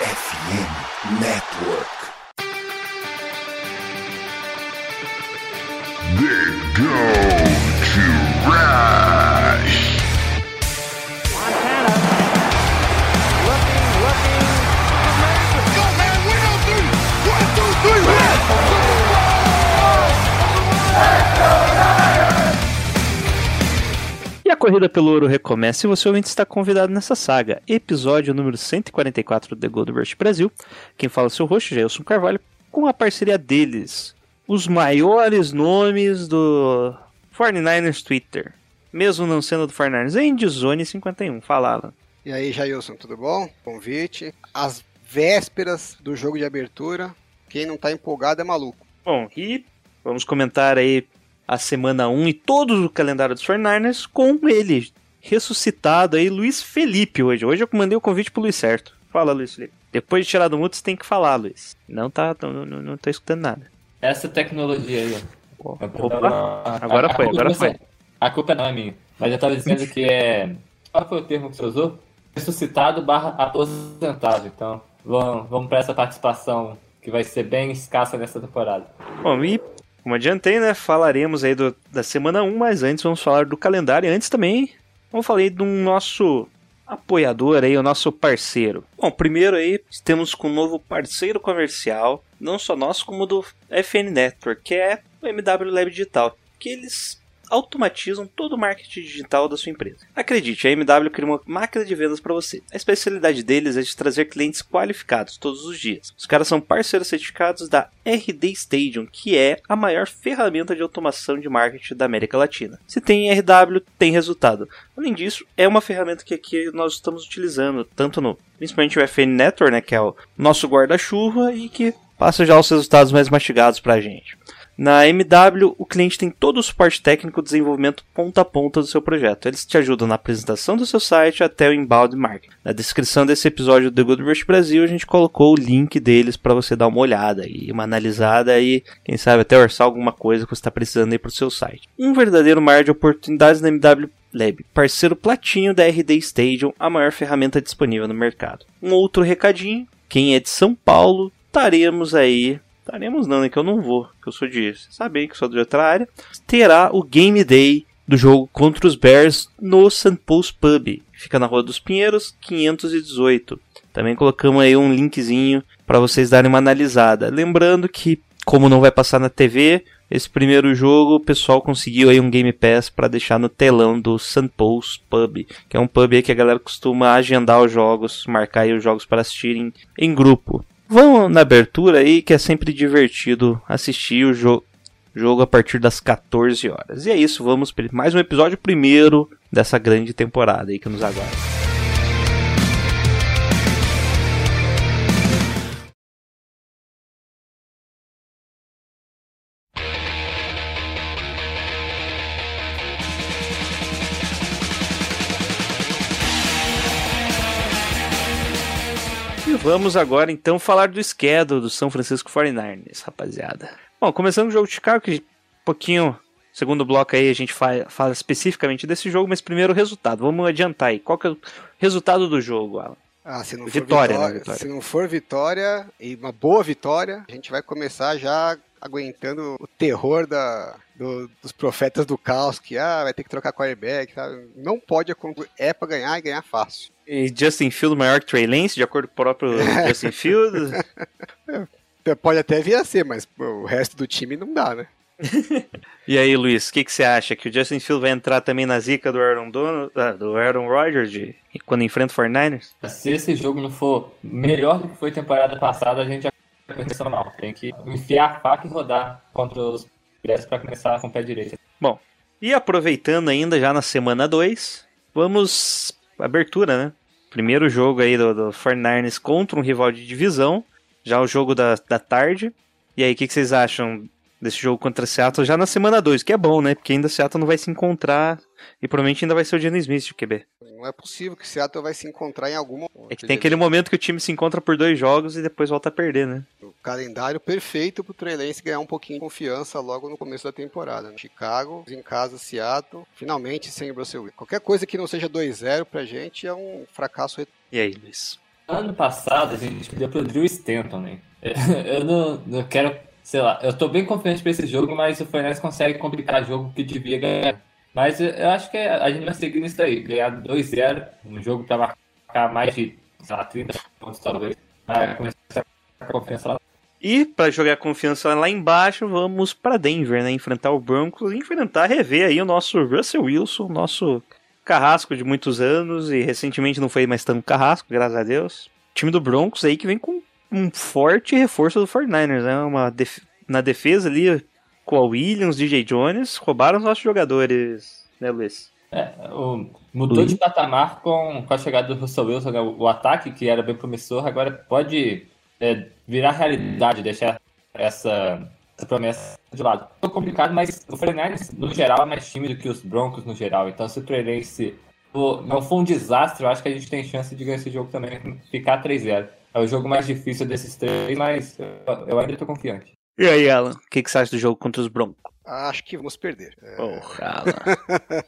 FM Network. Corrida pelo ouro recomeça e você ouvinte está convidado nessa saga. Episódio número 144 do The Gold Rush Brasil. Quem fala é o seu host, Jailson Carvalho, com a parceria deles. Os maiores nomes do 49ers Twitter. Mesmo não sendo do 49ers, Endzone 51. Fala, Alan. E aí, Jailson, tudo bom? Convite. As vésperas do jogo de abertura. Quem não tá empolgado é maluco. Bom, e vamos comentar aí a semana 1 e todo o calendário dos 49ers com ele, ressuscitado aí, Luiz Felipe hoje. Hoje eu mandei o convite pro Luiz Certo. Fala, Luiz Felipe. Depois de tirar do mudo, você tem que falar, Luiz. Não tá, não, não, não tô escutando nada. Essa tecnologia aí, ó. Opa, agora A- a foi, culpa agora não foi. é- A culpa não é minha. Mas eu tava dizendo que é. Qual foi o termo que você usou? Ressuscitado barra aposentado. Então, vamos, vamos para essa participação que vai ser bem escassa nessa temporada. Bom, e como adiantei, né, falaremos aí do, da semana 1, mas antes vamos falar do calendário e antes também vamos falar aí do nosso apoiador aí, o nosso parceiro. Bom, primeiro aí temos com um novo parceiro comercial, não só nosso como do FN Network, que é o MW Lab Digital, que eles automatizam todo o marketing digital da sua empresa. Acredite, a MW cria uma máquina de vendas para você. A especialidade deles é de trazer clientes qualificados todos os dias. Os caras são parceiros certificados da RD Stadium, que é a maior ferramenta de automação de marketing da América Latina. Se tem RW, tem resultado. Além disso, é uma ferramenta que aqui nós estamos utilizando, tanto no, principalmente o FN Network, né, que é o nosso guarda-chuva e que passa já os resultados mais mastigados para a gente. Na MW, o cliente tem todo o suporte técnico e desenvolvimento ponta a ponta do seu projeto. Eles te ajudam na apresentação do seu site até o inbound marketing. Na descrição desse episódio do The Good Brasil, a gente colocou o link deles para você dar uma olhada e uma analisada e, quem sabe, até orçar alguma coisa que você está precisando aí para o seu site. Um verdadeiro mar de oportunidades na MW Lab, parceiro platinho da RD Stadium, a maior ferramenta disponível no mercado. Um outro recadinho, quem é de São Paulo, estaremos aí Estaremos não, né? Que eu não vou, que eu sou de. Sabem que eu sou de outra área. Terá o Game Day do jogo contra os Bears no St. Paul's Pub. Fica na Rua dos Pinheiros, 518. Também colocamos aí um linkzinho para vocês darem uma analisada. Lembrando que, como não vai passar na TV, esse primeiro jogo o pessoal conseguiu aí um Game Pass para deixar no telão do St. Paul's Pub, que é um pub aí que a galera costuma agendar os jogos, marcar aí os jogos para assistirem em grupo. Vão na abertura aí, que é sempre divertido assistir o jo jogo a partir das 14 horas. E é isso, vamos para mais um episódio primeiro dessa grande temporada aí que nos aguarda. Vamos agora então falar do schedule do São Francisco 49ers, rapaziada. Bom, começando com o jogo de Chicago, que um pouquinho, segundo bloco aí a gente fa fala especificamente desse jogo, mas primeiro o resultado. Vamos adiantar aí. Qual que é o resultado do jogo, Alan? Ah, se não for Vitória, vitória, né, vitória. se não for vitória e uma boa vitória, a gente vai começar já aguentando o terror da, do- dos profetas do caos, que ah, vai ter que trocar quarterback, sabe? Não pode acontecer, é pra ganhar e ganhar fácil. E Justin Field maior que Trey Lance, de acordo com o próprio Justin Field. Pode até vir a ser, mas o resto do time não dá, né? E aí, Luiz, o que, que você acha? Que o Justin Field vai entrar também na zica do Aaron, Donald, ah, do Aaron Rodgers de, quando enfrenta o 49ers? Se esse jogo não for melhor do que foi temporada passada, a gente já começou mal. Tem que enfiar a faca e rodar contra os Bears para começar com o pé direito. Bom, e aproveitando ainda já na semana 2, vamos. Abertura, né? Primeiro jogo aí do, do 49ers contra um rival de divisão. Já o jogo da, da tarde. E aí, o que, que vocês acham desse jogo contra Seattle já na semana 2? Que é bom, né? Porque ainda Seattle não vai se encontrar. E provavelmente ainda vai ser o Geno Smith de QB. Não é possível que o Seattle vai se encontrar em algum momento. É que tem aquele momento que o time se encontra por dois jogos e depois volta a perder, né? O calendário perfeito pro Trey Lance ganhar um pouquinho de confiança logo no começo da temporada. né? Chicago, em casa, Seattle, finalmente sem o Russell Wilson. Qualquer coisa que não seja 2-0 pra gente é um fracasso. E aí, Luiz? ano passado a gente deu pro Drew Stanton, né? Eu não, não quero, sei lá, eu tô bem confiante pra esse jogo, mas o Fernandes consegue complicar jogo que devia ganhar. Mas eu acho que a gente vai seguir nisso aí, ganhar 2-0, um jogo pra marcar mais de, sei lá, 30 pontos talvez. Vai começar a confiança lá. E para jogar confiança lá embaixo, vamos para Denver, né? Enfrentar o Broncos, enfrentar, rever aí o nosso Russell Wilson, nosso carrasco de muitos anos e recentemente não foi mais tão carrasco, graças a Deus. O time do Broncos aí que vem com um forte reforço do 49ers, né? Uma def na defesa ali com a Williams, DJ Jones, roubaram os nossos jogadores, né, Luiz? É, o, mudou Luiz? de patamar com, com a chegada do Russell Wilson, né? o, o ataque que era bem promissor, agora pode é, virar realidade, deixar essa, essa promessa de lado. É complicado, mas o 49ers, no geral, é mais time do que os Broncos no geral. Então, se o for, não for um desastre, eu acho que a gente tem chance de ganhar esse jogo também, ficar 3-0. É o jogo mais difícil desses três, mas eu, eu ainda tô confiante. E aí, Alan, o que, que você acha do jogo contra os Broncos? Acho que vamos perder. É, Porra, Alan.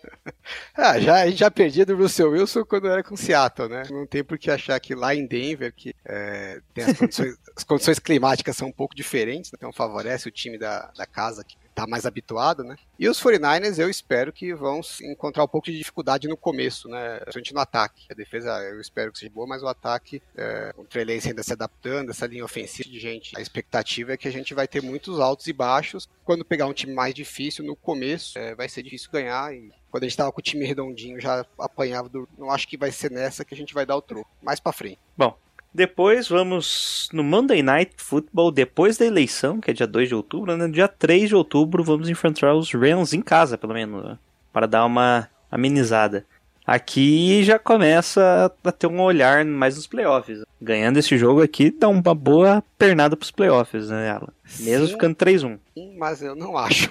ah, já, a gente já perdia do Russell Wilson quando era com Seattle, né? Não tem por que achar que lá em Denver, que é, as, condições, as condições climáticas são um pouco diferentes, então favorece o time da, da casa que tá mais habituado, né? E os 49ers eu espero que vão encontrar um pouco de dificuldade no começo, né? Principalmente no ataque. A defesa eu espero que seja boa, mas o ataque, é, o Trey Lance ainda se adaptando, essa linha ofensiva de gente. A expectativa é que a gente vai ter muitos altos e baixos. Quando pegar um time mais difícil no começo, é, vai ser difícil ganhar e quando a gente tava com o time redondinho, já apanhava do. Não acho que vai ser nessa que a gente vai dar o troco. Mais pra frente. Bom, depois vamos no Monday Night Football, depois da eleição, que é dia 2 de outubro, né? Dia 3 de outubro vamos enfrentar os Rams em casa, pelo menos, né? para dar uma amenizada. Aqui já começa a ter um olhar mais nos playoffs. Ganhando esse jogo aqui dá uma boa pernada pros playoffs, né, Alan? Mesmo Sim. ficando 3-1. Sim, Mas eu não acho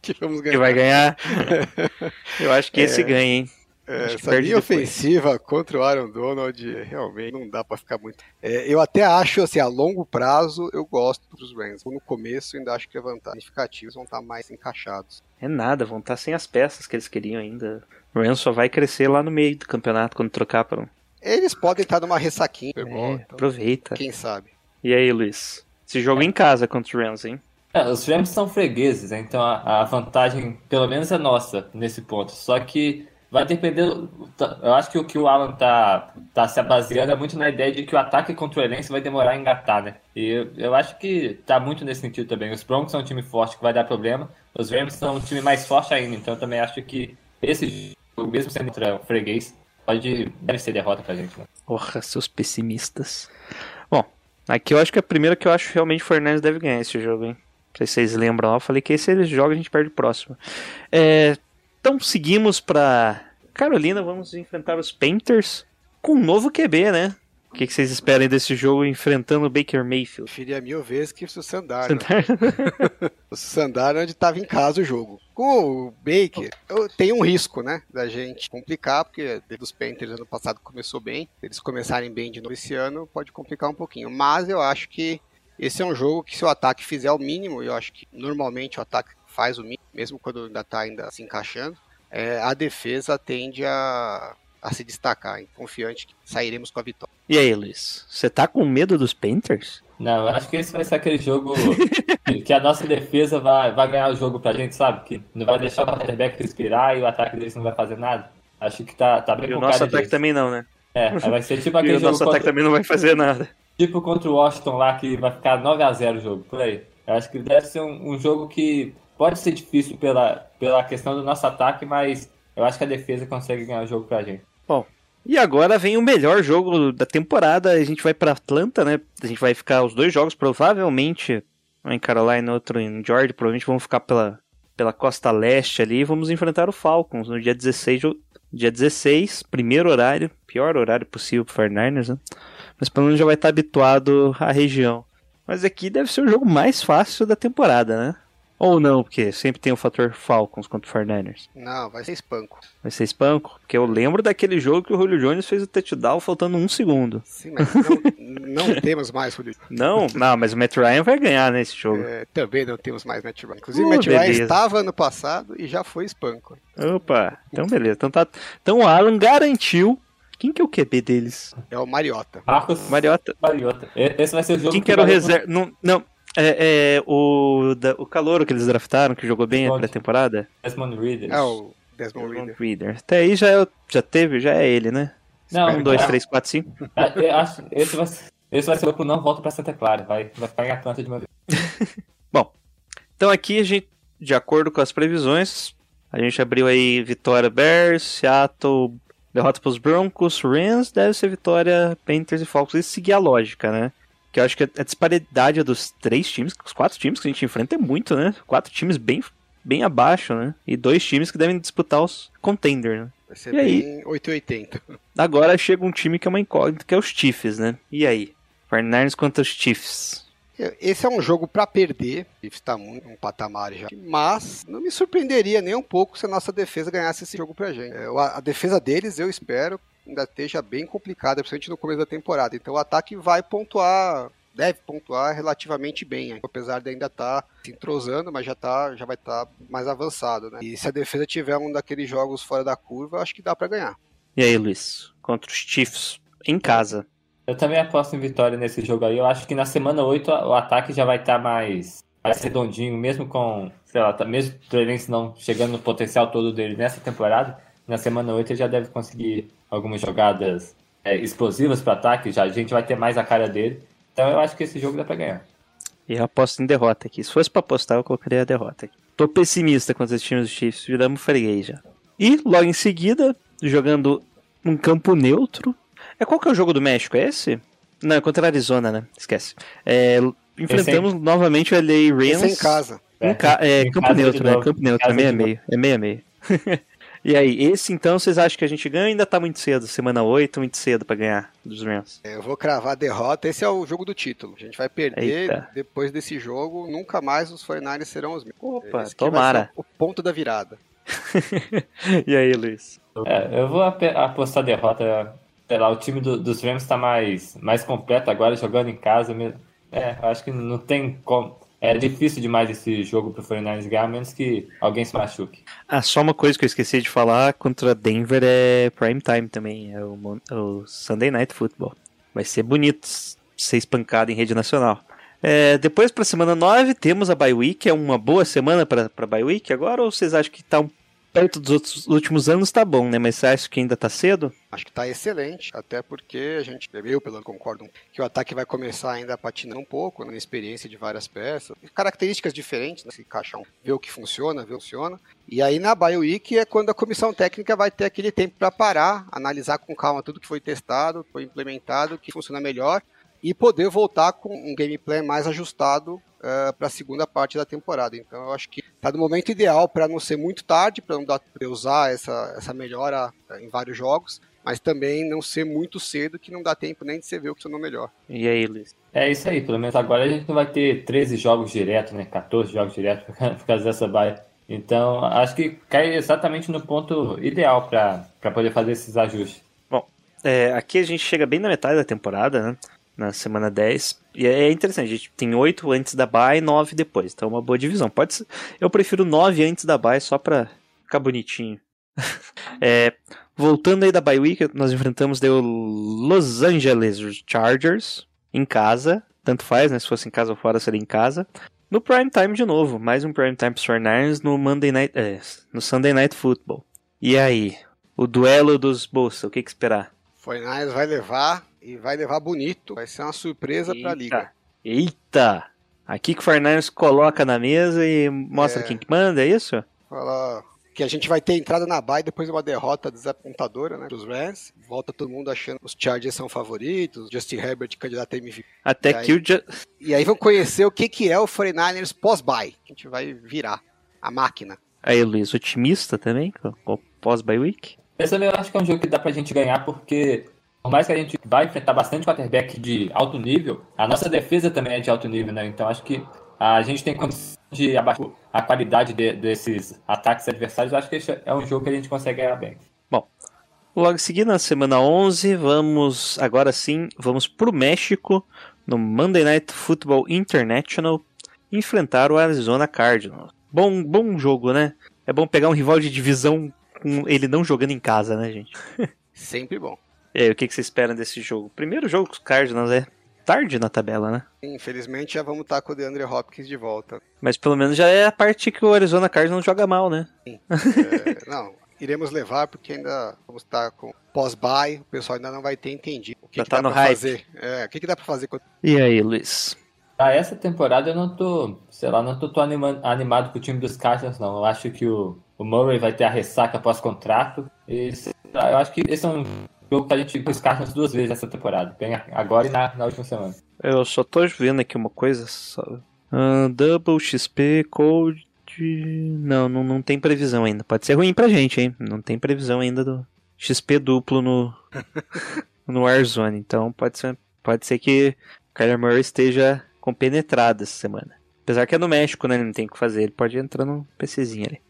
que vamos ganhar. Que vai ganhar. Eu acho que esse ganha, hein? É, essa linha ofensiva contra o Aaron Donald realmente não dá pra ficar muito. É, eu até acho, assim, a longo prazo eu gosto dos Rams. No começo eu ainda acho que a vantagem significativos vão estar mais encaixados. É nada, vão estar sem as peças que eles queriam ainda. O Rams só vai crescer lá no meio do campeonato quando trocar para um. Eles podem estar numa ressaquinha, É, então, aproveita. quem sabe. E aí, Luiz? Esse jogo é em casa contra os Rams, hein? É, os Rams são fregueses, né? então a, a vantagem, pelo menos, é nossa nesse ponto. Só que vai depender. tá- Eu acho que o que o Alan tá, tá se baseando é muito na ideia de que o ataque contra o Elense vai demorar a engatar, né? E eu, eu acho que tá muito nesse sentido também. Os Broncos são um time forte que vai dar problema, os Rams são um time mais forte ainda, então eu também acho que esse jogo, mesmo sendo contra o freguês, pode deve ser derrota pra gente. Né? Porra, seus pessimistas. Bom, aqui eu acho que é a primeira que eu acho realmente o Fernandes deve ganhar esse jogo, hein? Não sei se vocês lembram lá, eu falei que esse ele joga a gente perde o próximo. É, então seguimos pra Carolina, vamos enfrentar os Panthers com um novo QB, né? O que, que vocês esperam desse jogo enfrentando o Baker Mayfield? Preferia mil vezes que o Sandar. O Sandar onde estava em casa o jogo. Com o Baker, tenho um risco, né? Da gente complicar, porque desde os Panthers ano passado começou bem. Se eles começarem bem de novo esse ano, pode complicar um pouquinho. Mas eu acho que esse é um jogo que se o ataque fizer o mínimo, eu acho que normalmente o ataque faz o mínimo, mesmo quando ainda está ainda se encaixando, é, a defesa tende a, a se destacar. hein? Confiante que sairemos com a vitória. E aí, Luiz? Você tá com medo dos Panthers? Não, eu acho que esse vai ser aquele jogo que- a nossa defesa vai, vai ganhar o jogo pra gente, sabe? Que não vai deixar o quarterback respirar e o ataque deles não vai fazer nada. Acho que tá, tá bem E o nosso cara ataque disso. também não, né? É, vai ser tipo E aquele o jogo nosso ataque contra, também não vai fazer nada. tipo contra o Washington lá que vai ficar 9x0 o jogo, por aí. Eu acho que deve ser um, um jogo que pode ser difícil pela, pela questão do nosso ataque, mas eu acho que a defesa consegue ganhar o jogo pra gente. E agora vem o melhor jogo da temporada. A gente vai pra Atlanta, né? A gente vai ficar os dois jogos, provavelmente, um em Carolina, outro em Georgia. Provavelmente vamos ficar pela, pela costa leste ali. Vamos enfrentar o Falcons no dia 16, de- dia 16, primeiro horário, pior horário possível pro 49ers, né? Mas pelo menos já vai estar habituado à região. Mas aqui deve ser o jogo mais fácil da temporada, né? Ou não, porque sempre tem o fator Falcons contra o 49ers. Não, vai ser espanco. Vai ser espanco? Porque eu lembro daquele jogo que o Julio Jones fez o touchdown faltando um segundo. Sim, mas não, não temos mais Julio. Não, não, mas o Matt Ryan vai ganhar nesse jogo. É, também não temos mais Matt Ryan. Inclusive, Oh, Matt Ryan beleza. estava ano passado e já foi espanco. Opa, então beleza. Então, tá, então o Alan garantiu Quem que é o QB deles? É o Mariota. Marcos Mariota. Mariota. Esse vai ser o jogo Quem que era o reserva? Não, não. É, é o, da, o calouro que eles draftaram, que jogou bem a Desmond. pré-temporada. Desmond Reader. É o Desmond Reader. Reader. Até aí já, é já teve, já é ele, né? Não, Um, dois, três, quatro, cinco. eu acho, esse vai ser, esse vai ser o não volta pra Santa Clara. Vai, vai ficar em Atlanta de uma vez. Então aqui a gente, de acordo com as previsões, a gente abriu aí vitória Bears, Seattle, derrota pros Broncos, Rams, deve ser vitória Panthers e Falcons. E seguir a lógica, né? Que eu acho que a disparidade dos três times, os quatro times que a gente enfrenta é muito, né? Quatro times bem, bem abaixo, né? E dois times que devem disputar os contenders, né? Vai ser E aí? bem 880. Agora chega um time que é uma incógnita, que é os Chiefs, né? E aí? 49ers contra os Chiefs. Esse é um jogo pra perder. O Chiefs tá muito um patamar já. Mas não me surpreenderia nem um pouco se a nossa defesa ganhasse esse jogo pra gente. É, a defesa deles, eu espero, ainda esteja bem complicada, principalmente no começo da temporada. Então o ataque vai pontuar, deve pontuar relativamente bem, apesar de ainda estar se entrosando, mas já, tá, já vai estar mais avançado. Né? E se a defesa tiver um daqueles jogos fora da curva, acho que dá pra ganhar. E aí, Luiz? Contra os Chiefs. Em casa. Eu também aposto em vitória nesse jogo aí. Eu acho que na semana 8 o ataque já vai estar mais, mais redondinho, mesmo com, sei lá, tá- mesmo o não chegando no potencial todo dele nessa temporada. Na semana 8 ele já deve conseguir algumas jogadas é, explosivas para ataque. Já a gente vai ter mais a cara dele. Então eu acho que esse jogo dá pra ganhar. E eu aposto em derrota aqui. Se fosse pra apostar, eu colocaria a derrota aqui. Tô pessimista contra os times dos Chiefs. Viramos freguês já. E logo em seguida, jogando num campo neutro. É qual que é o jogo do México? É esse? Não, é contra a Arizona, né? Esquece. É, enfrentamos novamente o LA Rams. Esse é em casa. Em ca- é, Em campo casa neutro, né? novo. Campo neutro, é Casa meio. É meio a meio. e aí, esse então, vocês acham que a gente ganha? Ainda tá muito cedo. Semana 8, muito cedo pra ganhar dos Rams. É, Eu vou cravar a derrota. Esse é o jogo do título. A gente vai perder Eita. depois desse jogo. Nunca mais os 49ers serão os mesmos. Opa, tomara. O ponto da virada. e aí, Luiz? É, eu vou ape- apostar derrota. Sei lá, o time do- dos Rams tá mais, mais completo agora, jogando em casa mesmo. É, eu acho que não tem como. É difícil demais esse jogo pro 49ers ganhar, a menos que alguém se machuque. Ah, só uma coisa que eu esqueci de falar contra Denver é prime time também, é o, mon- o Sunday Night Football. Vai ser bonito ser espancado em rede nacional. É, depois para semana 9 temos a bye week, é uma boa semana para bye week agora ou vocês acham que tá um, perto dos outros últimos anos tá bom, né? Mas você acha que ainda tá cedo? Acho que tá excelente, até porque a gente, eu pelo concordo, que o ataque vai começar ainda patinando um pouco, na experiência de várias peças, características diferentes, né, um, ver o que funciona, ver o que funciona. E aí na Bio é quando a comissão técnica vai ter aquele tempo para parar, analisar com calma tudo que foi testado, foi implementado, o que funciona melhor e poder voltar com um gameplay mais ajustado para a segunda parte da temporada. Então eu acho que está no momento ideal para não ser muito tarde, para não dar pra usar essa, essa melhora eh, em vários jogos, mas também não ser muito cedo que não dá tempo nem de você ver o que funcionou melhor. E aí, Luiz? É isso aí, pelo menos agora a gente não vai ter 13 jogos direto, né? 14 jogos direto por causa dessa baia. Então, acho que cai exatamente no ponto ideal para poder fazer esses ajustes. É, aqui a gente chega bem na metade da temporada, né? Na semana 10. E é interessante, a gente tem 8 antes da bye e 9 depois. Então é uma boa divisão. Pode ser, eu prefiro 9 antes da bye só pra ficar bonitinho. É, voltando aí da bye week, nós enfrentamos o Los Angeles Chargers em casa. Tanto faz, né? Se fosse em casa ou fora, seria em casa. No prime time de novo, mais um prime time pros 49ers no Monday Night, é, no Sunday Night Football. E aí, o duelo dos bolsa, o que, que esperar? 49ers vai levar e vai levar bonito. Vai ser uma surpresa para a liga. Eita! Aqui que o 49ers coloca na mesa e mostra É. quem que manda, é isso? Fala que a gente vai ter entrada na bye depois de uma derrota desapontadora, né, dos Rams. Volta todo mundo achando que os Chargers são favoritos, Justin Herbert candidato a MVP. Até E que aí? o Ju- E aí vão conhecer o que, que é o 49ers pós-bye. que A gente vai virar a máquina. Aí, Luiz, otimista também, com com o pós-bye week? Esse eu acho que é um jogo que dá pra gente ganhar, porque por mais que a gente vai enfrentar bastante quarterback de alto nível, a nossa defesa também é de alto nível, né? Então acho que a gente tem condição de abaixar a qualidade de- desses ataques adversários. Eu acho que esse é um jogo que a gente consegue ganhar bem. Logo em seguida, na semana 11, vamos, agora sim, vamos pro México, no Monday Night Football International, enfrentar o Arizona Cardinals. Bom, bom jogo, né? É bom pegar um rival de divisão com ele não jogando em casa, né, gente? Sempre bom. E aí, o que, que vocês esperam desse jogo? Primeiro jogo com os Cardinals é tarde na tabela, né? Infelizmente já vamos estar com o DeAndre Hopkins de volta. Mas pelo menos já é a parte que o Arizona Cardinals joga mal, né? É, não, iremos levar porque ainda vamos estar com pós-buy, o pessoal ainda não vai ter entendido o que, Já que tá dá no pra hype. fazer. É, o que, que dá pra fazer com E aí, Luiz? Pra essa temporada eu não tô, sei lá, não tô tão anima- animado com o time dos Cardinals, não. Eu acho que o, o Murray vai ter a ressaca pós-contrato. Eu acho que esse é um jogo que a gente viu os Cardinals duas vezes essa temporada. Bem agora e na, na última semana. Eu só tô vendo aqui uma coisa. Só... Ah, double XP Code. Não, não, não tem previsão ainda. Pode ser ruim pra gente, hein? Não tem previsão ainda do XP duplo no, no Warzone. Então pode ser, pode ser que o Kyler Murray esteja compenetrado essa semana. Apesar que é no México, né? Ele não tem o que fazer. Ele pode entrar no PCzinho ali.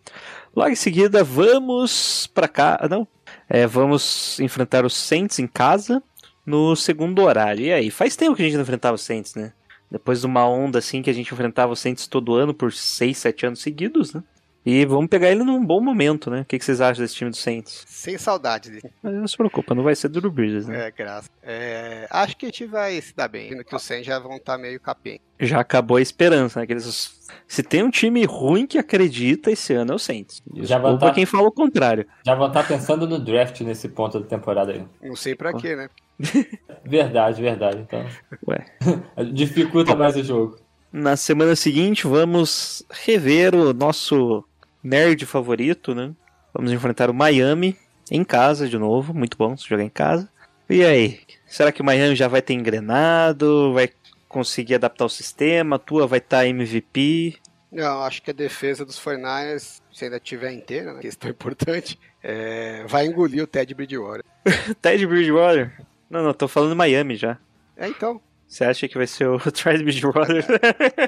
Logo em seguida, vamos pra cá. ah, Não. É, vamos enfrentar os Saints em casa no segundo horário. E aí? Faz tempo que a gente não enfrentava os Saints, né? Depois de uma onda assim que a gente enfrentava os Saints todo ano por 6, 7 anos seguidos, né? E vamos pegar ele num bom momento, né? O que que vocês acham desse time dos Saints? Sem saudade dele. Mas não se preocupa, não vai ser do Drew Brees, né? É, graça. É, acho que a gente vai se dar bem, que os 100 já vão estar meio capenga. Já acabou a esperança, né? Que eles- Se tem um time ruim que acredita esse ano é o Saints. Já Desculpa tá- quem fala o contrário. Já vão estar pensando no draft nesse ponto da temporada aí. Não sei pra quê, né? Verdade, verdade. Então, Ué. dificulta mais o jogo. Na semana seguinte, vamos rever o nosso nerd favorito, né? Vamos enfrentar o Miami em casa de novo. Muito bom se jogar em casa. E aí? Será que o Miami já vai ter engrenado? Vai conseguir adaptar o sistema? A tua vai estar MVP? Não, acho que a defesa dos 49ers, se ainda tiver inteira, né? Questão importante, é, vai engolir o Ted Bridgewater. Ted Bridgewater? Não, não, tô falando Miami já. É, então. Você acha que vai ser o Ted Bridgewater?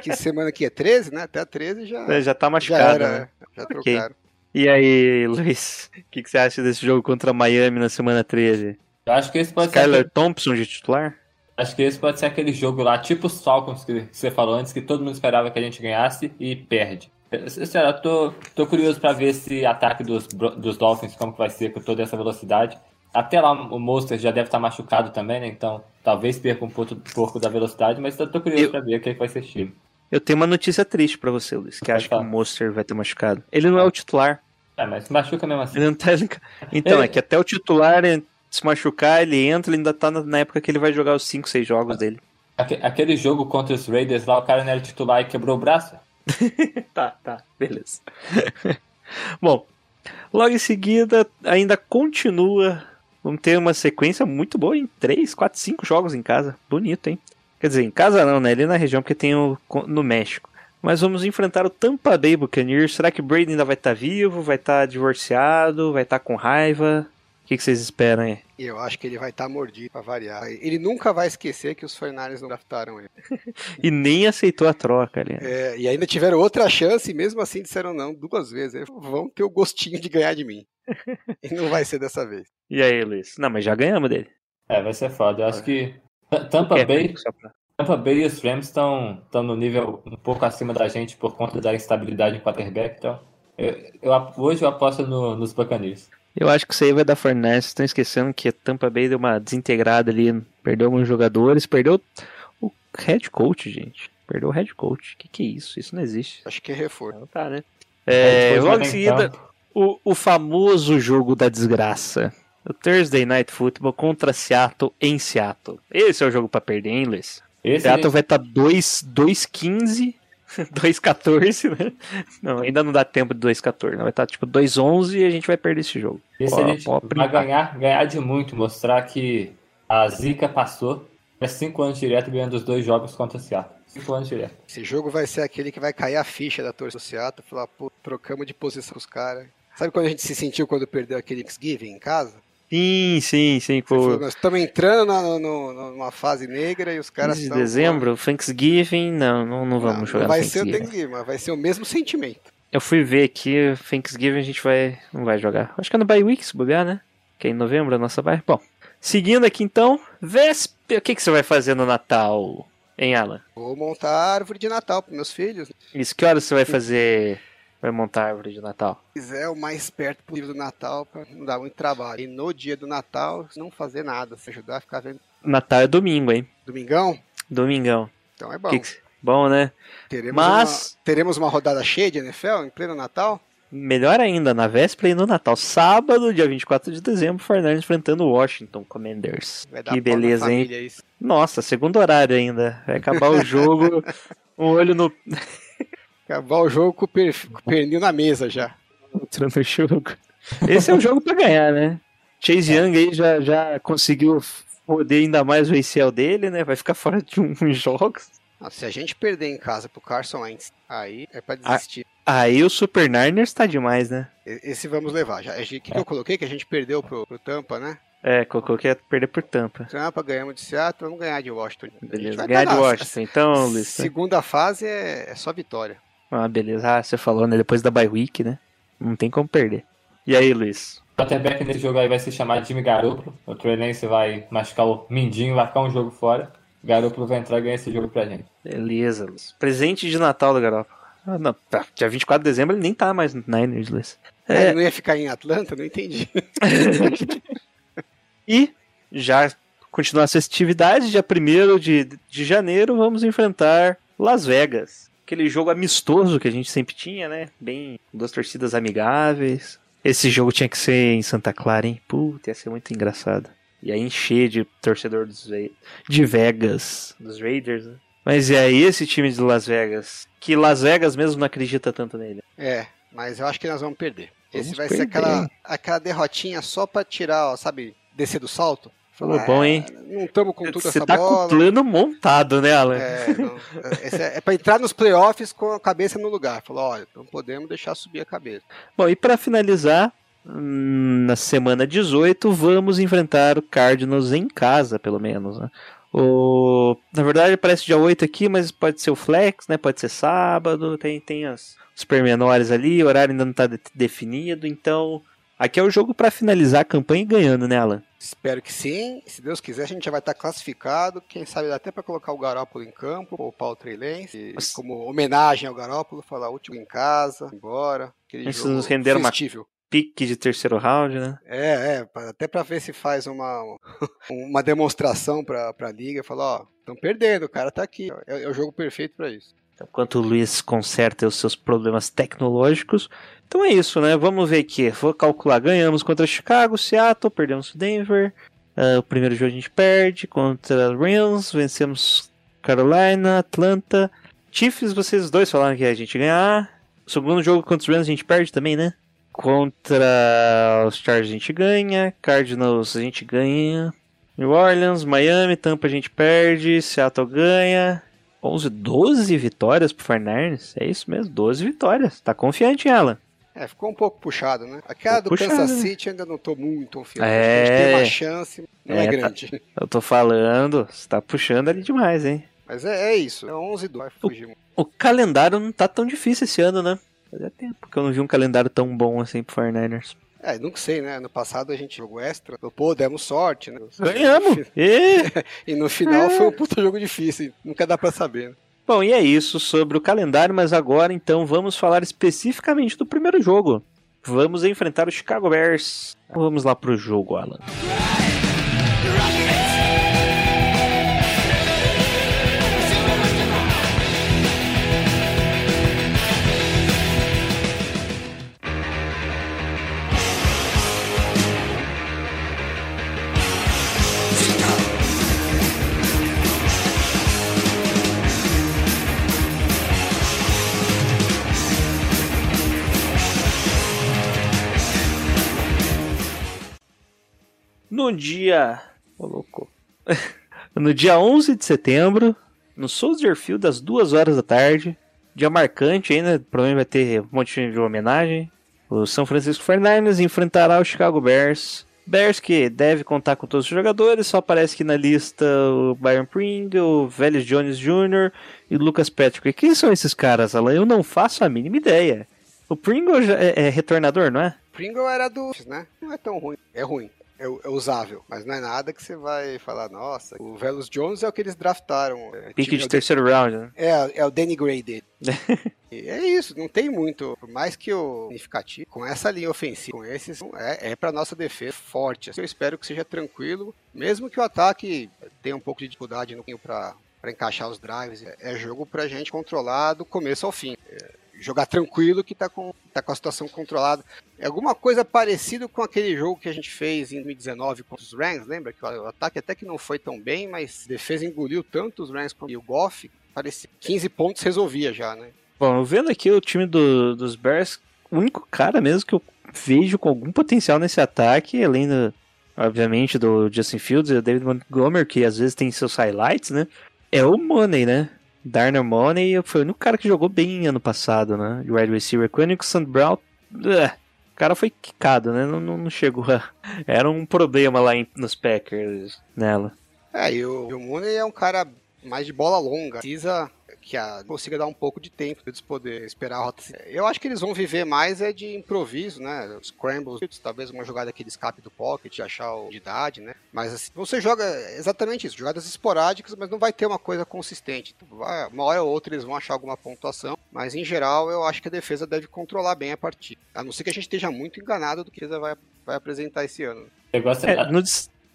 Que semana aqui é 13, né? Até a 13 já, já tá já machucado, era. né? Já Ok. trocaram. E aí, Luiz? O que, que você acha desse jogo contra Miami na semana 13? Eu acho que esse pode ser. Skyler aquele- Thompson de titular? Acho que esse pode ser aquele jogo lá, tipo os Falcons que você falou antes, que todo mundo esperava que a gente ganhasse e perde. Eu tô, tô curioso pra ver esse ataque dos, dos Dolphins, como que vai ser com toda essa velocidade. Até lá o Monster já deve estar machucado também, né? Então talvez perca um pouco, pouco da velocidade, mas eu tô curioso Eu- pra ver o que vai ser time. Eu tenho uma notícia triste pra você, Luiz, que acha que o Monster vai ter machucado. Ele não é o titular. É, mas machuca mesmo assim. Ele não tá... Então, Ele- é que até o titular se machucar, ele entra, ele ainda tá na época que ele vai jogar os 5, 6 jogos dele. Aque- Aquele jogo contra os Raiders lá, o cara não era titular e quebrou o braço? Tá, tá, beleza. Bom, logo em seguida, ainda continua. Vamos ter uma sequência muito boa em 3, 4, 5 jogos em casa. Bonito, hein? Quer dizer, em casa não, né? Ali na região, porque tem o no México. Mas vamos enfrentar o Tampa Bay Buccaneers. Será que o Brady ainda vai estar vivo? Vai estar divorciado? Vai estar com raiva? O que, que vocês esperam aí? Eu acho que ele vai estar mordido pra variar. Ele nunca vai esquecer que os 49ers não draftaram ele. E nem aceitou a troca ali. É, e ainda tiveram outra chance e mesmo assim disseram não duas vezes. Vão ter o gostinho de ganhar de mim. E não vai ser dessa vez. E aí, Luiz? Não, mas já ganhamos dele. É, vai ser foda. Eu acho que T- Tampa É, Bay, pra- Tampa Bay e os Rams estão no nível um pouco acima da gente por conta da instabilidade em quarterback. Então, eu, eu hoje eu aposto no- nos Buccaneers. Eu acho que isso aí vai dar. Vocês estão esquecendo que a Tampa Bay deu uma desintegrada ali. Perdeu alguns jogadores. Perdeu o head coach, gente. Perdeu o head coach. Que que é isso? Isso não existe. Acho que é reforço. Não tá, né? É, Depois logo em seguida, campo. O, o famoso jogo da desgraça. O Thursday Night Football contra Seattle em Seattle. Esse é o jogo pra perder, hein, Luiz? Esse Seattle vai estar 2-15, 2-14, né? Não, ainda não dá tempo de 2-14. né? Vai estar tipo 2-11 e a gente vai perder esse jogo. A gente pode vai brincar. ganhar, ganhar de muito, mostrar que a Zica passou. É cinco anos direto ganhando os dois jogos contra o Seattle. Cinco anos direto. Esse jogo vai ser aquele que vai cair a ficha da torcida do Seattle. Falar, pô, trocamos de posição com os caras. Sabe quando a gente se sentiu quando perdeu aquele Thanksgiving em casa? Sim, sim, sim. Pô, Nós estamos entrando na, no- numa fase negra e os caras 15 de dezembro, Thanksgiving, não, não, não vamos Não, jogar não vai ser o Thanksgiving. Mas vai ser o mesmo sentimento. Eu fui ver aqui, Thanksgiving a gente vai, não vai jogar. Acho que é no bye week se bobear, né? Que é em novembro a nossa bye. Bom, seguindo aqui então, véspera, o que, que você vai fazer no Natal, hein, Alan? Vou montar a árvore de Natal para meus filhos. Isso, que horas você vai fazer vai montar a árvore de Natal? quiser o mais perto possível do Natal pra não dar muito trabalho. E no dia do Natal, não fazer nada, se ajudar a ficar vendo. Natal é domingo, hein? Domingão? Domingão. Então é bom. Que que- Bom, né? Teremos, Mas- uma, teremos uma rodada cheia de NFL em pleno Natal? Melhor ainda, na véspera e no Natal. Sábado, dia 24 de dezembro, Fernandes enfrentando o Washington Commanders. Vai dar Que beleza, hein? isso. Nossa, segundo horário ainda. Vai acabar o jogo. um olho no Acabar o jogo com o, per... com o pernil na mesa já. outro no jogo. Esse é o jogo pra ganhar, né? Chase Young aí já, já conseguiu foder ainda mais o ACL dele, né? Vai ficar fora de um- uns jogos. Ah, se a gente perder em casa pro Carson Wentz, aí é pra Ah. desistir. Aí o Super Niners tá demais, né? E- Esse vamos levar. Já, o que, que eu coloquei? Que a gente perdeu pro, pro Tampa, né? É, colocou que ia perder por tampa. Tampa, ganhamos de Seattle, vamos ganhar de Washington. A Beleza. Ganhar de Washington, então, Luiz. Segunda fase é, é só vitória. Ah, beleza. Ah, você falou, né? Depois da bye week, né? Não tem como perder. E aí, Luiz? O quarterback nesse jogo aí vai se chamar Jimmy Garoppolo. O Trey Lance vai machucar o Mindinho, vai ficar um jogo fora. O Garoppolo vai entrar e ganhar esse jogo pra gente. Beleza, Luiz. Presente de Natal do Garoppolo. Ah, não. Tá. Dia 24 de dezembro ele nem tá mais no Niners, Luiz. É. É, Ele não ia ficar em Atlanta? Não entendi. E já continuar as festividades, dia 1 de, de janeiro, vamos enfrentar Las Vegas. Aquele jogo amistoso que a gente sempre tinha, né? Bem, duas torcidas amigáveis. Esse jogo tinha que ser em Santa Clara, hein? Puta, ia ser muito engraçado. Ia encher de torcedor dos de Vegas, dos Raiders, né? Mas e aí, esse time de Las Vegas? Que Las Vegas mesmo não acredita tanto nele. É, mas eu acho que nós vamos perder. Vamos Esse vai ser perder. aquela, aquela derrotinha só pra tirar, ó, sabe, descer do salto. Pô, bom, hein? Não estamos com tudo Você essa tá bola. com o plano montado, né, Alan? É, não, esse é, é pra entrar nos playoffs com a cabeça no lugar. Falou, olha, não podemos deixar subir a cabeça. Bom, e para finalizar, hum, na semana 18, vamos enfrentar o Cardinals em casa, pelo menos. Né? O... Na verdade, parece dia 8 aqui, mas pode ser o flex, né? Pode ser sábado, tem, tem as, os pormenores ali, o horário ainda não está definido, então aqui é o jogo para finalizar a campanha e ganhando, né, Alan? Espero que sim. Se Deus quiser, a gente já vai estar classificado. Quem sabe dá até para colocar o Garópolo em campo, ou o Paulo Trailense, Mas- como homenagem ao Garópolo, falar último em casa, embora. Aquele jogo nos renderam uma-. Pique de terceiro round, né? É, é, até para ver se faz uma, uma demonstração para a liga, falar, ó, estão perdendo, o cara tá aqui, é, é o jogo perfeito para isso. Então, Enquanto o Luiz conserta os seus problemas tecnológicos. Então é isso, né? Vamos ver aqui. Vou calcular. Ganhamos contra Chicago, Seattle, perdemos Denver. Ah, o primeiro jogo a gente perde contra Rams, vencemos Carolina, Atlanta. Chiefs, vocês dois falaram que a gente ganhar. O segundo jogo contra os Rams a gente perde também, né? Contra os Chargers a gente ganha. Cardinals a gente ganha. New Orleans, Miami, Tampa a gente perde. Seattle ganha. 11, 12 vitórias pro Fernandes? É isso mesmo, 12 vitórias. Tá confiante, Alan? É, ficou um pouco puxado, né? Aquela do Puxado, Kansas né? City ainda não tô muito confiante. É. A gente tem uma chance, não é, É, tá- grande. Eu tô falando, você tá puxando ali demais, hein? Mas é, é isso, é 11 2 vai fugir. muito. O calendário não tá tão difícil esse ano, né? Fazia tempo que eu não vi um calendário tão bom assim pro 49ers. É, nunca sei, né? No passado a gente jogou extra, pô, demos sorte, né? Ganhamos! E... E no final É. foi um puta jogo difícil, nunca dá pra saber. Né? Bom, e é isso sobre o calendário, mas agora então vamos falar especificamente do primeiro jogo. Vamos enfrentar o Chicago Bears. Vamos lá pro jogo, Alan. No dia. Ô, louco. no dia 11 de setembro, no Soldier Field, às 2 horas da tarde. Dia marcante ainda, provavelmente vai ter um monte de homenagem. O São Francisco 49ers enfrentará o Chicago Bears. Bears que deve contar com todos os jogadores, só aparece aqui na lista o Byron Pringle, o Velhos Jones Jr. e o Lucas Patrick. Quem são esses caras, Alan? Eu não faço a mínima ideia. O Pringle é, é retornador, não é? Pringle era do, né? Não é tão ruim, é ruim. É, é usável, mas não é nada que você vai falar, nossa, o Velos Jones é o que eles draftaram. É, Pique de terceiro round, né? é, é o Danny Gray dele. É isso, não tem muito. Por mais que o significativo, com essa linha ofensiva, com esses, é, é para nossa defesa forte. Eu espero que seja tranquilo, mesmo que o ataque tenha um pouco de dificuldade no para para encaixar os drives. É, é jogo pra gente controlar do começo ao fim. É, jogar tranquilo que tá com, tá com a situação controlada. É alguma coisa parecido com aquele jogo que a gente fez em 2019 contra os Rams, lembra? Que o ataque até que não foi tão bem, mas a defesa engoliu tanto os Rams como o Goff, parecia 15 pontos resolvia já, né? Bom, vendo aqui o time do- dos Bears, o único cara mesmo que eu vejo com algum potencial nesse ataque, além do, obviamente, do Justin Fields e do David Montgomery, que às vezes tem seus highlights, né? É o Money, né? Darnell Money foi o único cara que jogou bem ano passado, né? De wide receiver. O Sam Brown, ugh, o cara foi quicado, né? Não, não, não chegou a... Era um problema lá em- nos Packers, nela. É, e o, e o Mooney é um cara mais de bola longa. Precisa que a, consiga dar um pouco de tempo para eles poderem esperar a rota. Eu acho que eles vão viver mais é de improviso, né? Scrambles, talvez uma jogada que ele escape do pocket, achar o de idade, né? Mas assim, você joga exatamente isso, jogadas esporádicas, mas não vai ter uma coisa consistente. Então, vai- uma hora ou outra eles vão achar alguma pontuação, mas em geral eu acho que a defesa deve controlar bem a partida. A não ser que a gente esteja muito enganado do que a defesa vai, vai apresentar esse ano. O negócio É, no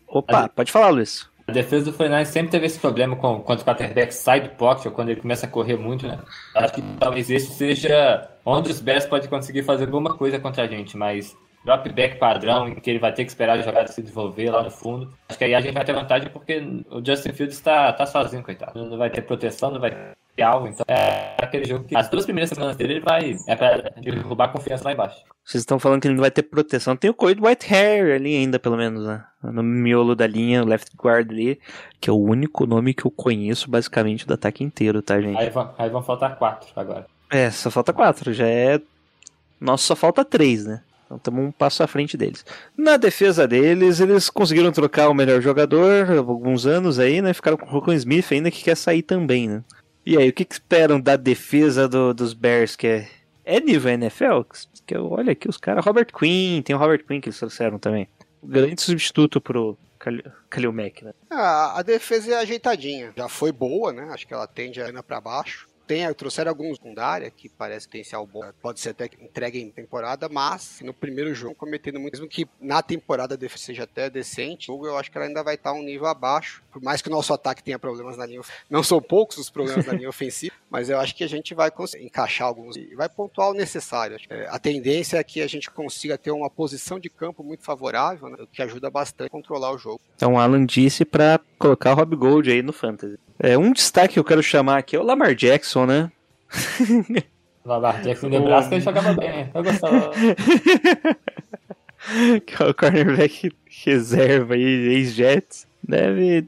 Opa, pode falar, Luiz. A defesa do 49 sempre teve esse problema com, quando o quarterback sai do pocket ou quando ele começa a correr muito, né? Acho que talvez esse seja onde os Bears podem conseguir fazer alguma coisa contra a gente, mas drop back padrão, em que ele vai ter que esperar a jogada se desenvolver lá no fundo. Acho que aí a gente vai ter vantagem porque o Justin Fields está tá sozinho, coitado. Não vai ter proteção, não vai ter algo, então é aquele jogo que as duas primeiras semanas dele ele vai é pra derrubar a confiança lá embaixo. Vocês estão falando que ele não vai ter proteção. Tem o Coid White Hair ali ainda, pelo menos, né? No miolo da linha, o left guard ali, que é o único nome que eu conheço, basicamente, do ataque inteiro, tá, gente? Aí vão, aí vão faltar quatro agora. É, só falta quatro. Já é. Nossa, só falta três, né? Então estamos um passo à frente deles. Na defesa deles, eles conseguiram trocar o melhor jogador há alguns anos aí, né? Ficaram com o Rocco Smith ainda que quer sair também, né? E aí, o que, que esperam da defesa do- dos Bears, que é, é nível NFL? Que eu, olha aqui os caras, Robert Quinn, tem o Robert Quinn que eles trouxeram também. O grande substituto pro Khalil Mack, né? Ah, a defesa é ajeitadinha. Já foi boa, né? Acho que ela tende a ir para baixo. Tem, trouxeram alguns secundária que parece potencial bom. Pode ser até que entregue em temporada, mas no primeiro jogo cometendo muito. Mesmo que na temporada seja até decente, o jogo eu acho que ela ainda vai estar um nível abaixo. Por mais que o nosso ataque tenha problemas na linha. Não são poucos os problemas na linha ofensiva, mas eu acho que a gente vai conseguir encaixar alguns e vai pontuar o necessário. É, A tendência é que a gente consiga ter uma posição de campo muito favorável, né? o que ajuda bastante a controlar o jogo. Então, o Alan disse pra colocar o Rob Gold aí no Fantasy. É, um destaque que eu quero chamar aqui é o Lamar Jackson, né? Lamar Jackson em Nebraska ele jogava bem, eu gostava. que é o cornerback reserva aí, ex-Jets, deve.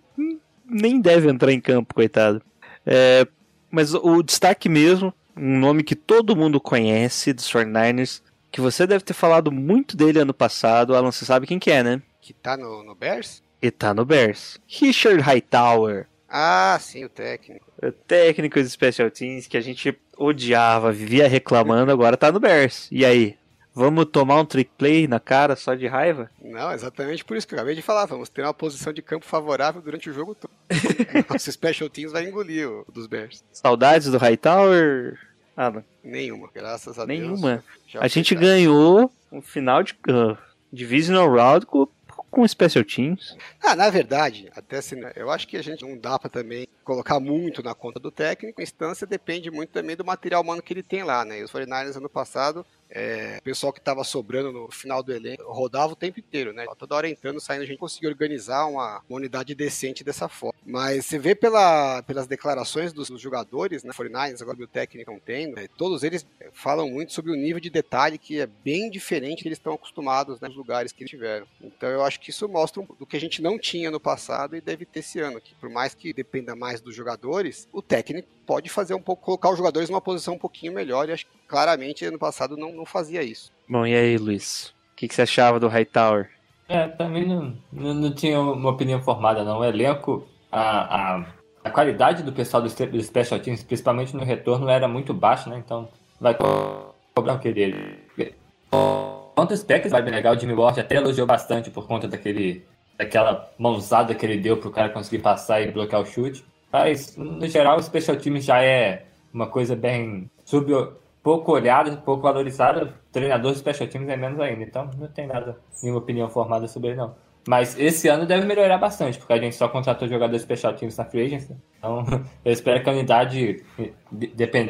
nem deve entrar em campo, coitado. É, mas o destaque mesmo, um nome que todo mundo conhece dos 49ers, que você deve ter falado muito dele ano passado, Alan, você sabe quem que é, né? Que tá no, no Bears? E tá no Bears. Richard Hightower. Ah, sim, o técnico. O técnico de Special Teams que a gente odiava, vivia reclamando, agora tá no Bears. E aí? Vamos tomar um trick play na cara só de raiva? Não, exatamente por isso que eu acabei de falar. Vamos ter uma posição de campo favorável durante o jogo todo. Nosso Special Teams vai engolir o dos Bears. Saudades do Hightower? Alan, Nenhuma, graças a Deus. nenhuma. A gente ganhou um final de uh, Divisional Round com, com Special Teams. Ah, na verdade, até assim, né, eu acho que a gente não dá pra também colocar muito na conta do técnico. A instância depende muito também do material humano que ele tem lá, né? E os 49ers ano passado, é, o pessoal que tava sobrando no final do elenco rodava o tempo inteiro, né? Toda hora entrando, saindo, a gente conseguiu organizar uma, uma unidade decente dessa forma. Mas você vê pela, pelas declarações dos, dos jogadores, né? 49ers, agora o técnico não tem, é, todos eles falam muito sobre o nível de detalhe que é bem diferente que eles estão acostumados né, nos lugares que eles tiveram. Então eu acho que isso mostra do que a gente não tinha no passado e deve ter esse ano. Que por mais que dependa mais dos jogadores, o técnico pode fazer um pouco, colocar os jogadores numa posição um pouquinho melhor. E acho que claramente ano passado não, não fazia isso. Bom, e aí, Luiz? O que, que você achava do Hightower? É, também não, não, não tinha uma opinião formada, não. O elenco, a, a, a qualidade do pessoal do, Spe- do Special Teams, principalmente no retorno, era muito baixa, né? Então vai co- cobrar o que dele? Contra os Packers vai bem legal, o Jimmy Ward até elogiou bastante por conta daquele, daquela mãozada que ele deu pro cara conseguir passar e bloquear o chute. Mas, no geral, o Special Teams já é uma coisa bem sub, pouco olhada, pouco valorizada. O treinador de Special Teams é menos ainda, então não tem nada, nenhuma opinião formada sobre ele não. Mas esse ano deve melhorar bastante, porque a gente só contratou jogadores special teams na free agency. Então, eu espero que a unidade,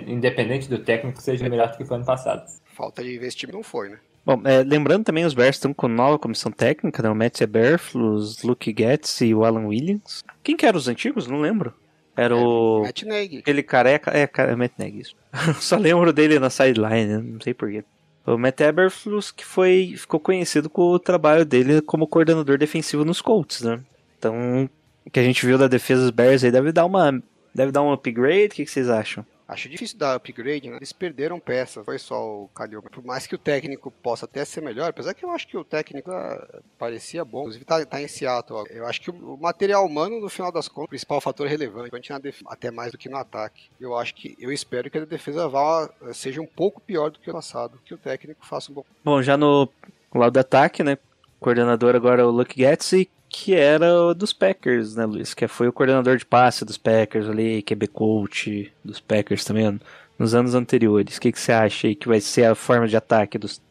independente do técnico, seja melhor do que foi ano passado. Falta de investimento não foi, né? Bom, é, lembrando também, os Bears estão com nova comissão técnica, né? O Matt Eberflus, Luke Getz e o Alan Williams. Quem que eram os antigos? Não lembro. Era o... Matt Nagy. Aquele careca... É, é Matt Nagy, isso. Só lembro dele na sideline, né? não sei porquê. O Matt Eberflus que foi, ficou conhecido com o trabalho dele como coordenador defensivo nos Colts, né? Então, o que a gente viu da defesa dos Bears aí deve dar uma deve dar um upgrade, o que, que vocês acham? Acho difícil dar upgrade, né? Eles perderam peças, foi só o Calil. Por mais que o técnico possa até ser melhor, apesar que eu acho que o técnico ah, parecia bom, inclusive tá, tá em Seattle. Eu acho que o material humano, no final das contas, o principal fator relevante, até mais do que no ataque. Eu acho que, eu espero que a defesa vá, seja um pouco pior do que o passado, que o técnico faça um bom. Bom, já no lado do ataque, né? coordenador agora é o Luke Getz, que era dos Packers, né, Luiz? Que foi o coordenador de passe dos Packers ali, QB coach dos Packers também nos anos anteriores. O que, que você acha aí que vai ser a forma de ataque dos,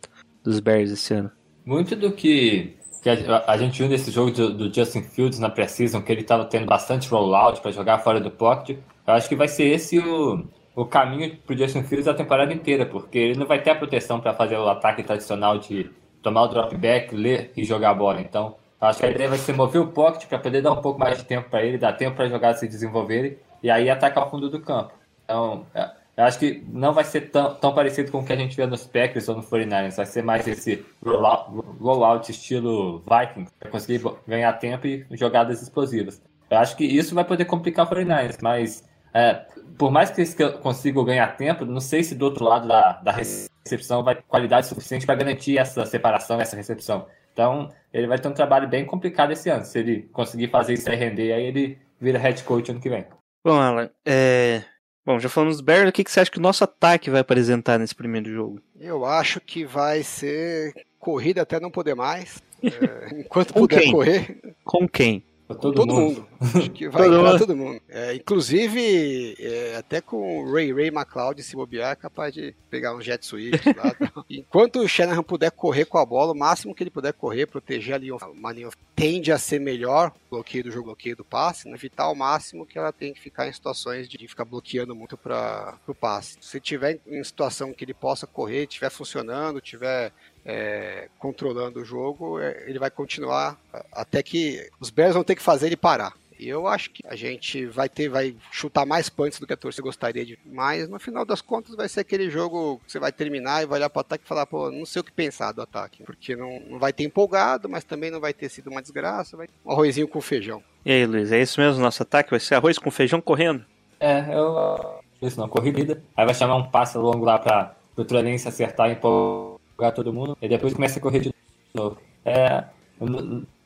dos Bears esse ano? Muito do que, que a, a, gente viu nesse jogo do, do Justin Fields na preseason, que ele estava tendo bastante rollout para jogar fora do pocket, eu acho que vai ser esse o, o caminho para o Justin Fields a temporada inteira, porque ele não vai ter a proteção para fazer o ataque tradicional de tomar o drop back, ler e jogar a bola. Então, Acho que a ideia vai ser mover o pocket para poder dar um pouco mais de tempo para ele, dar tempo para jogar se desenvolverem e aí atacar o fundo do campo. Então, é, eu acho que não vai ser tão, tão parecido com o que a gente vê nos Packers ou no 49ers. Vai ser mais esse rollout, estilo Vikings, para conseguir ganhar tempo e jogadas explosivas. Eu acho que isso vai poder complicar o 49ers, mas é, por mais que eles consigam ganhar tempo, não sei se do outro lado da, da recepção vai qualidade suficiente para garantir essa separação, essa recepção. Então, ele vai ter um trabalho bem complicado esse ano. Se ele conseguir fazer isso aí render, aí ele vira head coach ano que vem. Bom, Alan, é... Bom, já falamos dos Bears, o que, que você acha que o nosso ataque vai apresentar nesse primeiro jogo? Eu acho que vai ser corrida até não poder mais. É, enquanto puder quem? correr. Com quem? Todo, todo mundo. mundo. Acho que vai todo entrar todo mundo. É, inclusive, é, até com o Ray Ray McLeod se bobear, é capaz de pegar um jet sweep lá. Enquanto o Shanahan puder correr com a bola, o máximo que ele puder correr, proteger a linha, uma linha tende a ser melhor, bloqueio do jogo, bloqueio do passe, né? evitar ao máximo que ela tem que ficar em situações de ficar bloqueando muito para o passe. Se tiver em situação que ele possa correr, estiver funcionando, tiver é, controlando o jogo, é, ele vai continuar até que os Bears vão ter que fazer ele parar. E eu acho que a gente vai ter, vai chutar mais punts do que a torcida gostaria de. Mas no final das contas vai ser aquele jogo que você vai terminar e vai olhar para o ataque e falar, pô, não sei o que pensar do ataque. Porque não, não vai ter empolgado, mas também não vai ter sido uma desgraça. Vai um arrozinho com feijão. E aí, Luiz, é isso mesmo? Nosso ataque vai ser arroz com feijão correndo? É, eu. Isso não, corrida. Aí vai chamar um passe longo lá para o Trolense acertar e empolgar todo mundo. E depois começa a correr de novo. É.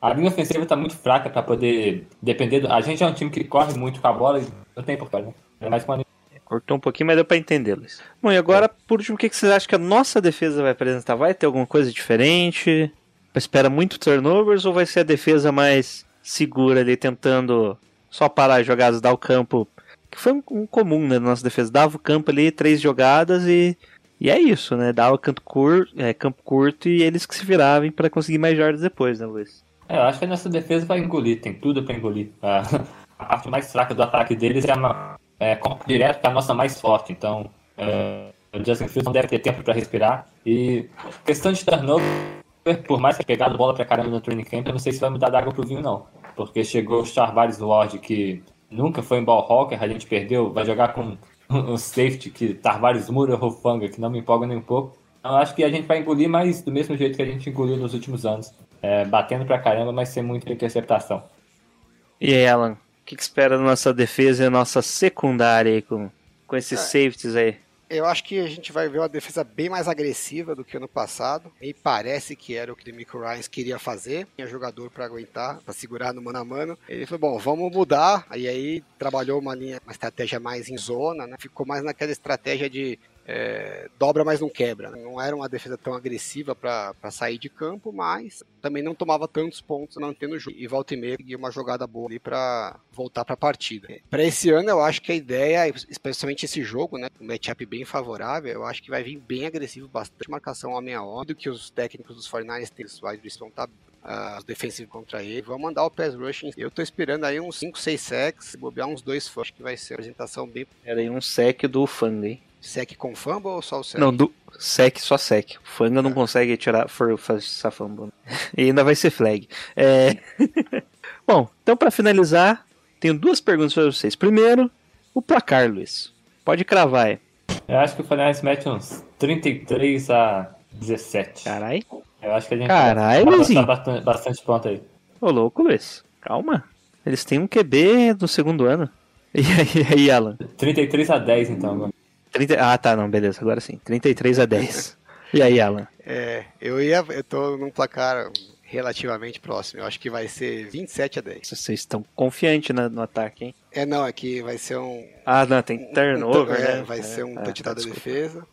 A linha ofensiva tá muito fraca para poder depender do. A gente é um time que corre muito com a bola e não tem por né? É mais uma Cortou um pouquinho, mas deu pra entender, Luiz. Bom, e agora, por último, o que vocês acham que a nossa defesa vai apresentar? Vai ter alguma coisa diferente? Espera muito turnovers ou vai ser a defesa mais segura ali, tentando só parar as jogadas, dar o campo? Que foi um, um comum, né, na nossa defesa. Dava o campo ali, três jogadas e e é isso, né? Dava campo curto, é, campo curto e eles que se viravam para conseguir mais jardas depois, né, Luiz? É, eu acho que a nossa defesa vai engolir, tem tudo para engolir. A, parte mais fraca do ataque deles é, a, é direto é a nossa mais forte, então é, o Justin Fields não deve ter tempo para respirar. E questão de turnover, por mais que tenha pegado bola pra caramba no training camp, eu não sei se vai mudar da água pro vinho, não. Porque chegou o Charvaris Ward, que nunca foi em ball hawker, a gente perdeu, vai jogar com um safety que Tarvares Mura Rofanga, que não me empolga nem um pouco. Então, eu acho que a gente vai engolir, mas do mesmo jeito que a gente engoliu nos últimos anos é, batendo pra caramba, mas sem muita interceptação. E aí, Alan, o que, que, espera da nossa defesa e da nossa secundária aí com, com esses é, safeties aí? Eu acho que a gente vai ver uma defesa bem mais agressiva do que ano passado. E parece que era o que o Demico Ryan queria fazer. Tinha jogador para aguentar, para segurar no mano a mano. Ele falou: bom, vamos mudar. E aí trabalhou uma linha, uma estratégia mais em zona, né? Ficou mais naquela estratégia de é, dobra, mas não quebra. né? Não era uma defesa tão agressiva para sair de campo, mas também não tomava tantos pontos mantendo o jogo. E volta e meia conseguia uma jogada boa ali para voltar para a partida. Para esse ano, eu acho que a ideia, especialmente esse jogo, né, um matchup bem favorável, eu acho que vai vir bem agressivo, bastante marcação homem a homem, do que os técnicos dos 49ers têm, os wide vão estar ah, os defensivos contra ele. Vão mandar o pass rushing. Eu tô esperando aí uns 5, 6 sacks, bobear uns dois fãs, que vai ser uma apresentação bem Era aí um sec do hein? Sec com fumble ou só o sec? Não, do sec, só sec. O Fanga não consegue tirar for, essa fumble. E ainda vai ser flag. É... Bom, então pra finalizar, tenho duas perguntas pra vocês. Primeiro, o placar, Luiz. Pode cravar, é. Eu acho que o Fortnite mete uns 33 a 17. Carai. Eu acho que a gente Caralho, vai Luizinho. botar bastante, bastante ponto aí. Ô, louco, Luiz. Calma. Eles têm um QB do segundo ano. E aí, aí Alan? 33 a 10, então. agora. 30... Ah, tá, não, beleza. Agora sim. 33 a 10. E aí, Alan? É, eu ia. Eu tô num placar relativamente próximo. Eu acho que vai ser 27 a 10. Vocês estão confiantes na- no ataque, hein? É, não, é que vai ser um. Ah, não, tem turnover, um- é, né? Vai É, ser um é, touchdown da desculpa. defesa.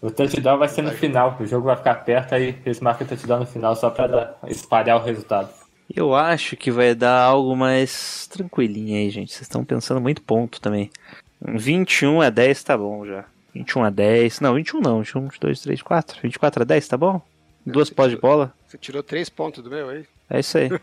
O touchdown vai ser no final, o jogo vai ficar perto, aí eles marcam o touchdown no final só pra dar- espalhar o resultado. Eu acho que vai dar algo mais tranquilinho aí, gente. Vocês estão pensando muito ponto também. Um 21 a 10 tá bom já. 21 a 10. Não, 21 não. 21, 2, 3, 4. 24 a 10 tá bom? Duas pós de bola. Você tirou três pontos do meu aí? É isso aí.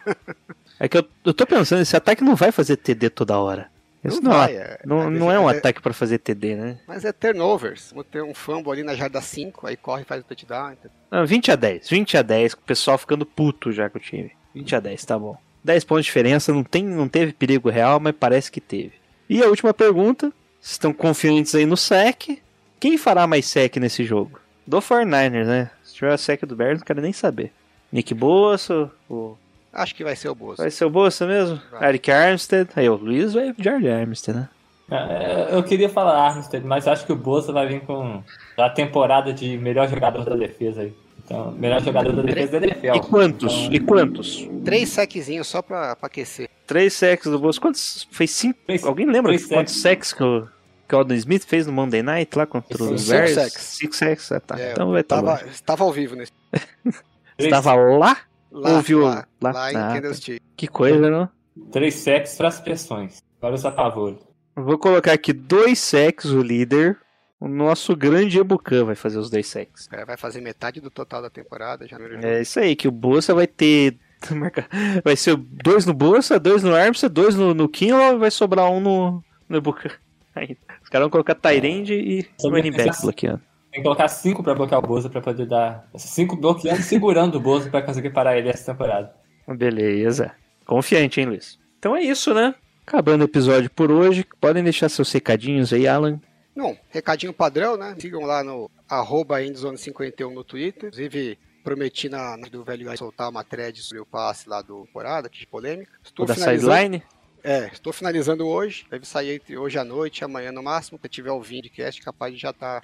É que eu, eu tô pensando, esse ataque não vai fazer TD toda hora. Isso Não não, vai, é, é- não, é não é um desse- é- ataque pra fazer TD, né? Mas é turnovers. Vamos ter um fumble ali na jarda 5, aí corre e faz o touchdown. Então. Não, 20 a 10. 20 a 10, com o pessoal ficando puto já com o time. 20 a 10, tá bom. 10 pontos de diferença, não, tem, não teve perigo real, mas parece que teve. E a última pergunta, estão confiantes aí no sec? Quem fará mais sec nesse jogo? Do 49ers, né? Se tiver a sec do Bears, não quero nem saber. Nick Bossa, o... Acho que vai ser o Bozo. vai ser o Bossa mesmo? Vai. Eric Armstead, aí o Luiz vai de Armstead, né? É, Eu queria falar Armstead, mas acho que o Bolsa vai vir com a temporada de melhor jogador da defesa aí. Então, melhor jogador da defesa da NFL. E quantos? Então, E quantos? Três sequezinhos só pra, pra aquecer. Três sacks do Bolsa. Quantos? Fez cinco? Três- Alguém lembra quantos sacks que o, Alden Smith fez no Monday Night lá contra Cinco os Bears? sacks. Six sacks, ah, tá. É, então vai estar tava, bom. estava ao vivo nesse. Estava lá? Lá, Ouviu lá, lá? lá em Ah, Candlestick. Que coisa, não? três sacks para as pressões. Agora os apavores. Vou colocar aqui dois sacks, o líder. O nosso grande Ebucan vai fazer os dois sacks. O cara vai fazer metade do total da temporada já É isso aí, que o Bolsa vai ter. Vai ser dois no Bolsa, dois no Armstead, dois no, no Kinlaw e vai sobrar um no, no Ebucan. Aí, Os caras vão colocar Tyrande e Sobre running back bloqueando. Tem que colocar cinco para bloquear o Boza para poder dar. Cinco bloqueando e segurando o Boza para conseguir parar ele essa temporada. Beleza. Confiante, hein, Luiz? Então é isso, né? Acabando o episódio por hoje. Podem deixar seus recadinhos aí, Alan. Bom, recadinho padrão, né? Sigam lá no arroba endzone51 no Twitter. Inclusive, prometi na, na do velho Guy soltar uma thread sobre o passe lá do temporada, que de polêmica. Estou O da sideline. É, estou finalizando hoje. Deve sair entre hoje à noite e amanhã no máximo. Se tiver ouvindo de cast, capaz de já estar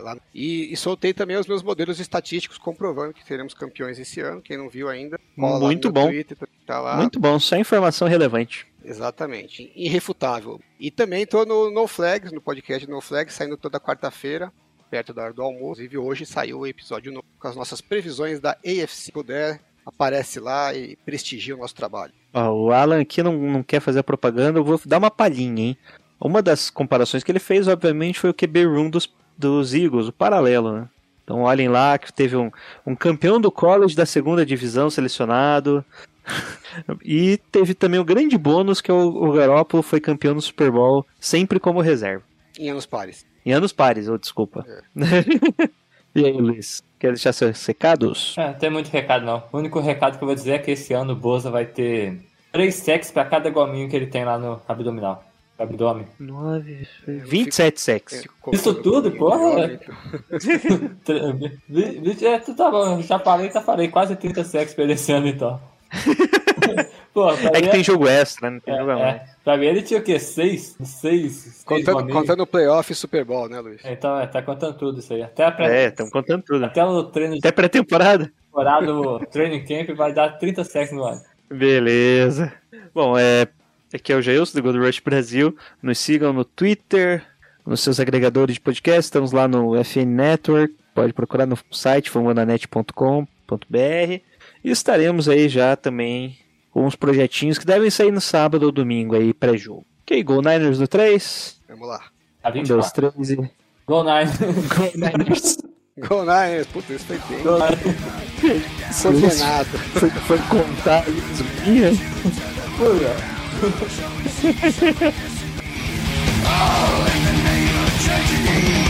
lá. E, e soltei também os meus modelos estatísticos comprovando que teremos campeões esse ano. Quem não viu ainda, Muito bom. Twitter, tá lá. Muito bom, só informação relevante. Exatamente. Irrefutável. E também estou no No Flags, no podcast No Flags, saindo toda quarta-feira, perto da hora do almoço. Inclusive, hoje saiu o episódio novo com as nossas previsões da AFC. Se puder, aparece lá e prestigia o nosso trabalho. Ó, o Alan aqui não, não quer fazer propaganda, eu vou dar uma palhinha, hein? Uma das comparações que ele fez, obviamente, foi o QB Room dos, dos Eagles, o paralelo, né? Então olhem lá que teve um, um campeão do college da segunda divisão selecionado. e teve também o grande bônus que o, o Garoppolo foi campeão no Super Bowl, sempre como reserva. Em anos pares. Em anos pares, ou desculpa. e aí, Luiz? Quer deixar seus recados? É, não tem muito recado não. O único recado que eu vou dizer é que esse ano o Boza vai ter três sacks para cada gominho que ele tem lá no abdominal. Abdômen. 9, 27 sacks. Isso tudo, porra? Vi- É, tu tá bom, já falei, já falei. Quase 30 sacks pra ele esse ano então. Pô, É que mim- tem jogo extra, né? Tem é, jogo é. mais. Pra mim ele tinha o quê? Seis? Seis? seis Contando, gominhos. contando o playoff e Super Bowl, né, Luiz? Então, é, tá contando tudo isso aí. Até, a pré- É, estamos contando tudo. até o treino de Até pré-temporada. temporada, o training camp vai dar 30 sacks no ano. Beleza. Bom, é. Aqui é o Jailson do Gold Rush Brasil. Nos sigam no Twitter, nos seus agregadores de podcast. Estamos lá no FN Network. Pode procurar no site famananet.com.br. E estaremos aí já também com uns projetinhos que devem sair no sábado ou domingo aí pré-jogo. Ok, Go Niners no 3. Vamos lá. A Um, dois, 24. três e. Gol Nine. Go Niners. Go Niners, puta, isso foi bem Gol Nine. coordenado. Foi, foi contar as minhas. All in the name of tragedy.